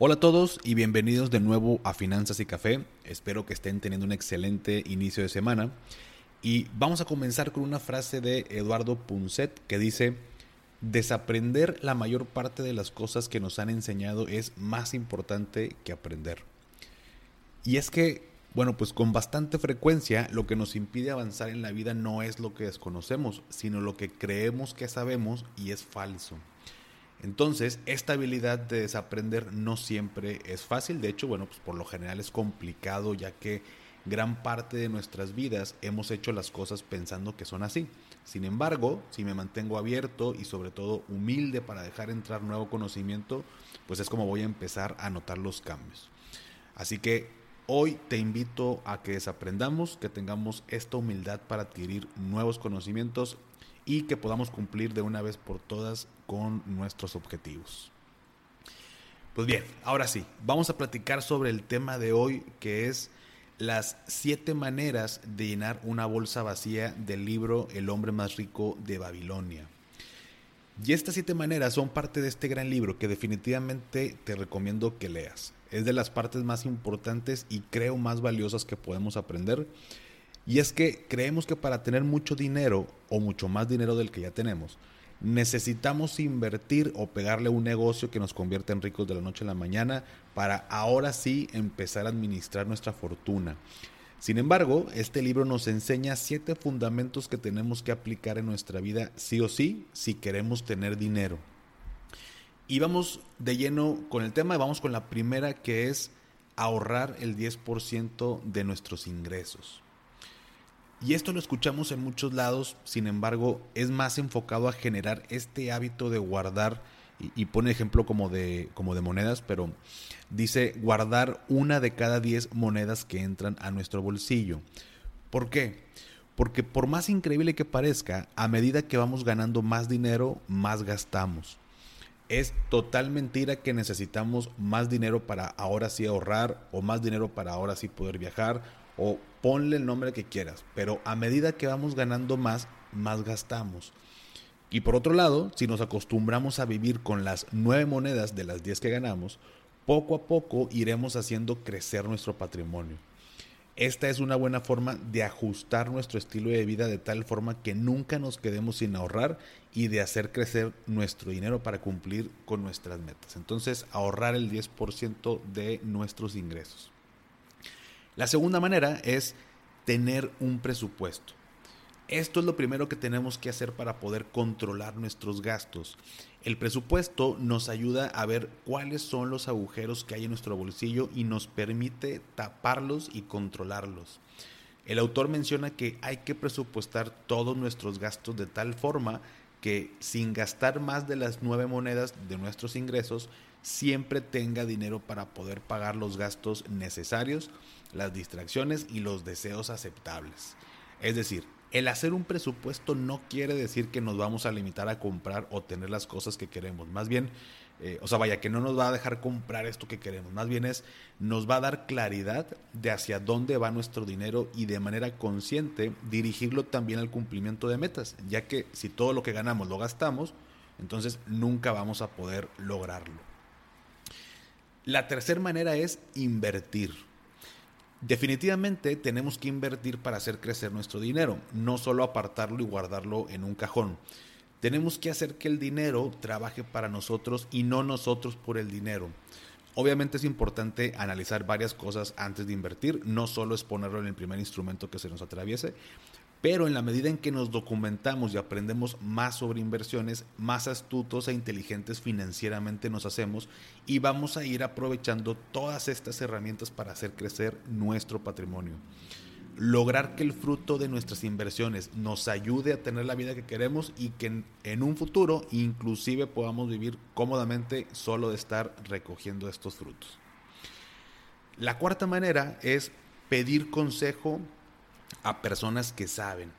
Hola a todos y bienvenidos de nuevo a Finanzas y Café. Espero que estén teniendo un excelente inicio de semana. Y vamos a comenzar con una frase de Eduardo Punset que dice, desaprender la mayor parte de las cosas que nos han enseñado es más importante que aprender. Y es que, bueno, pues con bastante frecuencia lo que nos impide avanzar en la vida no es lo que desconocemos, sino lo que creemos que sabemos y es falso. Entonces, esta habilidad de desaprender no siempre es fácil, de hecho, bueno, pues por lo general es complicado ya que gran parte de nuestras vidas hemos hecho las cosas pensando que son así. Sin embargo, si me mantengo abierto y sobre todo humilde para dejar entrar nuevo conocimiento, pues es como voy a empezar a notar los cambios. Así que hoy te invito a que desaprendamos, que tengamos esta humildad para adquirir nuevos conocimientos y que podamos cumplir de una vez por todas con nuestros objetivos. Pues bien, ahora sí, vamos a platicar sobre el tema de hoy que es las siete maneras de llenar una bolsa vacía del libro El hombre más rico de Babilonia. Y estas siete maneras son parte de este gran libro que definitivamente te recomiendo que leas. Es de las partes más importantes y creo más valiosas que podemos aprender y es que creemos que para tener mucho dinero o mucho más dinero del que ya tenemos, necesitamos invertir o pegarle un negocio que nos convierta en ricos de la noche a la mañana para ahora sí empezar a administrar nuestra fortuna. Sin embargo, este libro nos enseña siete fundamentos que tenemos que aplicar en nuestra vida sí o sí si queremos tener dinero. Y vamos de lleno con el tema, vamos con la primera que es ahorrar el 10% de nuestros ingresos. Y esto lo escuchamos en muchos lados, sin embargo, es más enfocado a generar este hábito de guardar, y, pone ejemplo como de, como de monedas, pero dice guardar una de cada diez monedas que entran a nuestro bolsillo. ¿Por qué? Porque por más increíble que parezca, a medida que vamos ganando más dinero, más gastamos. Es total mentira que necesitamos más dinero para ahora sí ahorrar o más dinero para ahora sí poder viajar o ponle el nombre que quieras, pero a medida que vamos ganando más, más gastamos. Y por otro lado, si nos acostumbramos a vivir con las nueve monedas de las diez que ganamos, poco a poco iremos haciendo crecer nuestro patrimonio. Esta es una buena forma de ajustar nuestro estilo de vida de tal forma que nunca nos quedemos sin ahorrar y de hacer crecer nuestro dinero para cumplir con nuestras metas. Entonces, ahorrar el 10% de nuestros ingresos. La segunda manera es tener un presupuesto. Esto es lo primero que tenemos que hacer para poder controlar nuestros gastos. El presupuesto nos ayuda a ver cuáles son los agujeros que hay en nuestro bolsillo y nos permite taparlos y controlarlos. El autor menciona que hay que presupuestar todos nuestros gastos de tal forma que sin gastar más de las nueve monedas de nuestros ingresos, siempre tenga dinero para poder pagar los gastos necesarios las distracciones y los deseos aceptables. Es decir, el hacer un presupuesto no quiere decir que nos vamos a limitar a comprar o tener las cosas que queremos. Más bien, eh, o sea, vaya, que no nos va a dejar comprar esto que queremos. Más bien es, nos va a dar claridad de hacia dónde va nuestro dinero y de manera consciente dirigirlo también al cumplimiento de metas. Ya que si todo lo que ganamos lo gastamos, entonces nunca vamos a poder lograrlo. La tercera manera es invertir. Definitivamente tenemos que invertir para hacer crecer nuestro dinero, no solo apartarlo y guardarlo en un cajón. Tenemos que hacer que el dinero trabaje para nosotros y no nosotros por el dinero. Obviamente es importante analizar varias cosas antes de invertir, no solo es ponerlo en el primer instrumento que se nos atraviese, pero en la medida en que nos documentamos y aprendemos más sobre inversiones, más astutos e inteligentes financieramente nos hacemos y vamos a ir aprovechando todas estas herramientas para hacer crecer nuestro patrimonio. Lograr que el fruto de nuestras inversiones nos ayude a tener la vida que queremos y que en, un futuro inclusive podamos vivir cómodamente solo de estar recogiendo estos frutos. La cuarta manera es pedir consejo a personas que saben.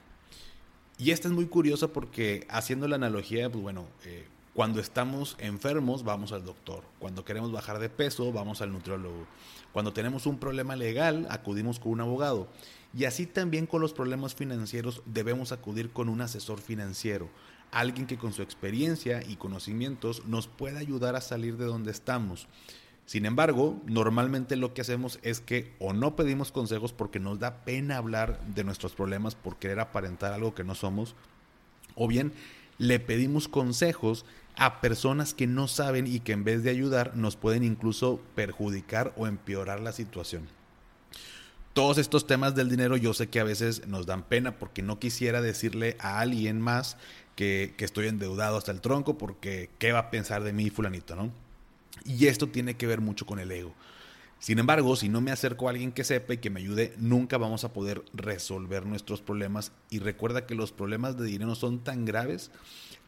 Y esta es muy curiosa porque haciendo la analogía, pues bueno, eh, cuando estamos enfermos vamos al doctor, cuando queremos bajar de peso vamos al nutriólogo, cuando tenemos un problema legal acudimos con un abogado. Y así también con los problemas financieros debemos acudir con un asesor financiero, alguien que con su experiencia y conocimientos nos pueda ayudar a salir de donde estamos. Sin embargo, normalmente lo que hacemos es que o no pedimos consejos porque nos da pena hablar de nuestros problemas por querer aparentar algo que no somos, o bien le pedimos consejos a personas que no saben y que en vez de ayudar nos pueden incluso perjudicar o empeorar la situación. Todos estos temas del dinero yo sé que a veces nos dan pena porque no quisiera decirle a alguien más que, que estoy endeudado hasta el tronco porque qué va a pensar de mí fulanito, ¿no? Y esto tiene que ver mucho con el ego. Sin embargo, si no me acerco a alguien que sepa y que me ayude, nunca vamos a poder resolver nuestros problemas. Y recuerda que los problemas de dinero son tan graves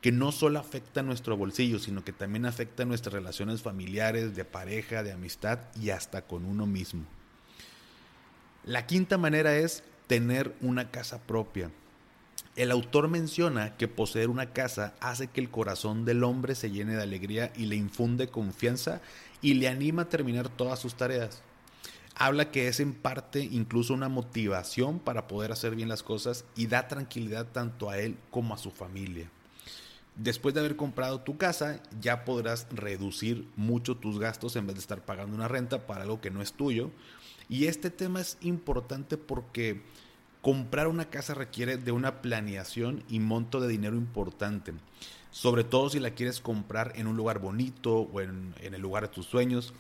que no solo afectan nuestro bolsillo, sino que también afectan nuestras relaciones familiares, de pareja, de amistad y hasta con uno mismo. La quinta manera es tener una casa propia. El autor menciona que poseer una casa hace que el corazón del hombre se llene de alegría y le infunde confianza y le anima a terminar todas sus tareas. Habla que es en parte incluso una motivación para poder hacer bien las cosas y da tranquilidad tanto a él como a su familia. Después de haber comprado tu casa, ya podrás reducir mucho tus gastos en vez de estar pagando una renta para algo que no es tuyo. Y este tema es importante porque comprar una casa requiere de una planeación y monto de dinero importante. Sobre todo si la quieres comprar en un lugar bonito o en, el lugar de tus sueños.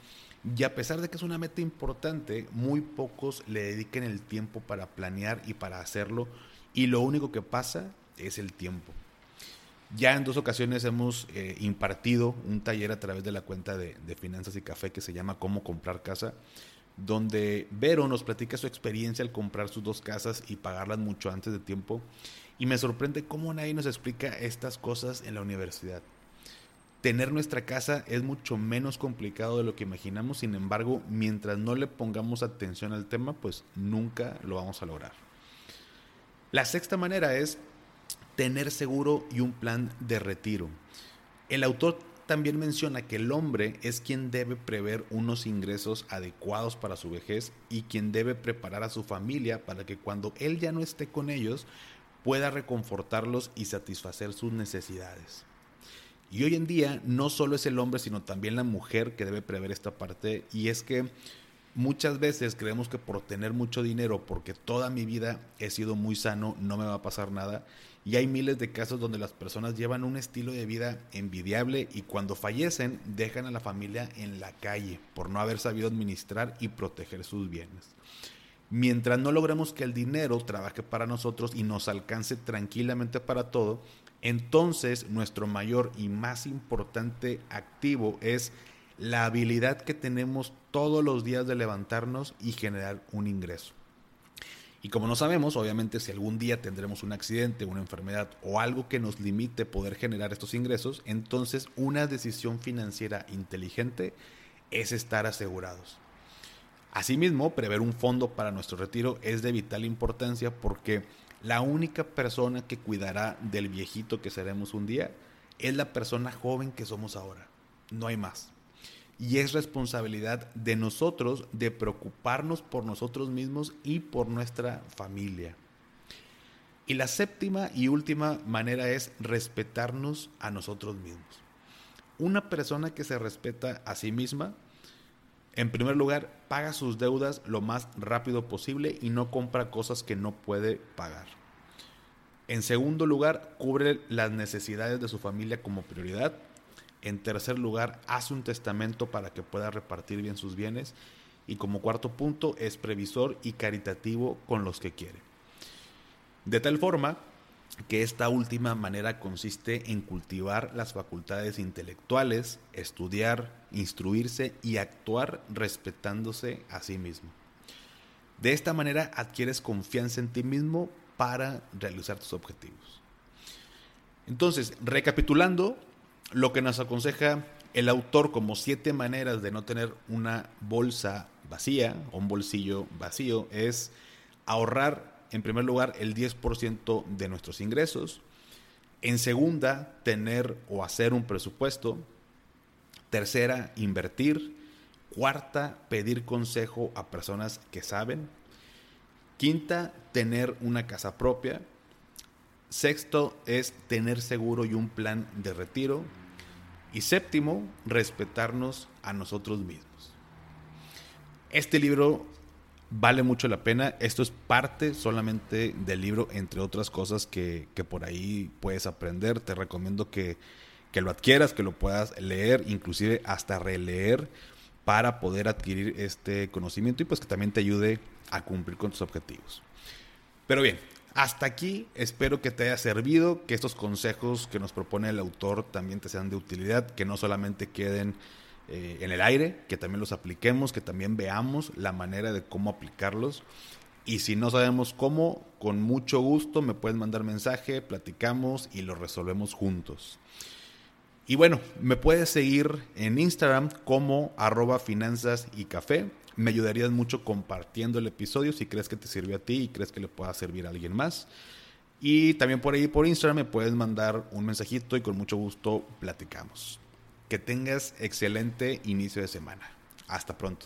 Y a pesar de que es una meta importante, muy pocos le dediquen el tiempo para planear y para hacerlo. Y lo único que pasa es el tiempo. Ya en dos ocasiones hemos eh, impartido un taller a través de la cuenta de, de Finanzas y Café que se llama Cómo comprar casa donde Vero nos platica su experiencia al comprar sus dos casas y pagarlas mucho antes de tiempo. Y me sorprende cómo nadie nos explica estas cosas en la universidad. Tener nuestra casa es mucho menos complicado de lo que imaginamos, sin embargo, mientras no le pongamos atención al tema, pues nunca lo vamos a lograr. La sexta manera es tener seguro y un plan de retiro. El autor también menciona que el hombre es quien debe prever unos ingresos adecuados para su vejez y quien debe preparar a su familia para que cuando él ya no esté con ellos pueda reconfortarlos y satisfacer sus necesidades. Y hoy en día no solo es el hombre, sino también la mujer que debe prever esta parte y es que muchas veces creemos que por tener mucho dinero, porque toda mi vida he sido muy sano, no me va a pasar nada. Y hay miles de casos donde las personas llevan un estilo de vida envidiable y cuando fallecen dejan a la familia en la calle por no haber sabido administrar y proteger sus bienes. Mientras no logremos que el dinero trabaje para nosotros y nos alcance tranquilamente para todo, entonces nuestro mayor y más importante activo es la habilidad que tenemos todos los días de levantarnos y generar un ingreso. Y como no sabemos, obviamente si algún día tendremos un accidente, una enfermedad o algo que nos limite poder generar estos ingresos, entonces una decisión financiera inteligente es estar asegurados. Asimismo, prever un fondo para nuestro retiro es de vital importancia porque la única persona que cuidará del viejito que seremos un día es la persona joven que somos ahora. No hay más y es responsabilidad de nosotros de preocuparnos por nosotros mismos y por nuestra familia. Y la séptima y última manera es respetarnos a nosotros mismos. Una persona que se respeta a sí misma, en primer lugar, paga sus deudas lo más rápido posible y no compra cosas que no puede pagar. En segundo lugar, cubre las necesidades de su familia como prioridad en tercer lugar, hace un testamento para que pueda repartir bien sus bienes. Y como cuarto punto, es previsor y caritativo con los que quiere. De tal forma que esta última manera consiste en cultivar las facultades intelectuales, estudiar, instruirse y actuar respetándose a sí mismo. De esta manera adquieres confianza en ti mismo para realizar tus objetivos. Entonces, recapitulando, lo que nos aconseja el autor como siete maneras de no tener una bolsa vacía o un bolsillo vacío es ahorrar en primer lugar el 10% de nuestros ingresos, en segunda tener o hacer un presupuesto, tercera invertir, cuarta pedir consejo a personas que saben, quinta tener una casa propia, sexto es tener seguro y un plan de retiro, y séptimo, respetarnos a nosotros mismos. Este libro vale mucho la pena. Esto es parte solamente del libro, entre otras cosas que, por ahí puedes aprender. Te recomiendo que, que, lo adquieras, que lo puedas leer, inclusive hasta releer para poder adquirir este conocimiento y pues que también te ayude a cumplir con tus objetivos. Pero bien, hasta aquí espero que te haya servido, que estos consejos que nos propone el autor también te sean de utilidad, que no solamente queden eh, en el aire, que también los apliquemos, que también veamos la manera de cómo aplicarlos. Y si no sabemos cómo, con mucho gusto me puedes mandar mensaje, platicamos y lo resolvemos juntos. Y bueno, me puedes seguir en Instagram como arroba finanzas y café. Me ayudarías mucho compartiendo el episodio si crees que te sirve a ti y crees que le pueda servir a alguien más. Y también por ahí por Instagram me puedes mandar un mensajito y con mucho gusto platicamos. Que tengas excelente inicio de semana. Hasta pronto.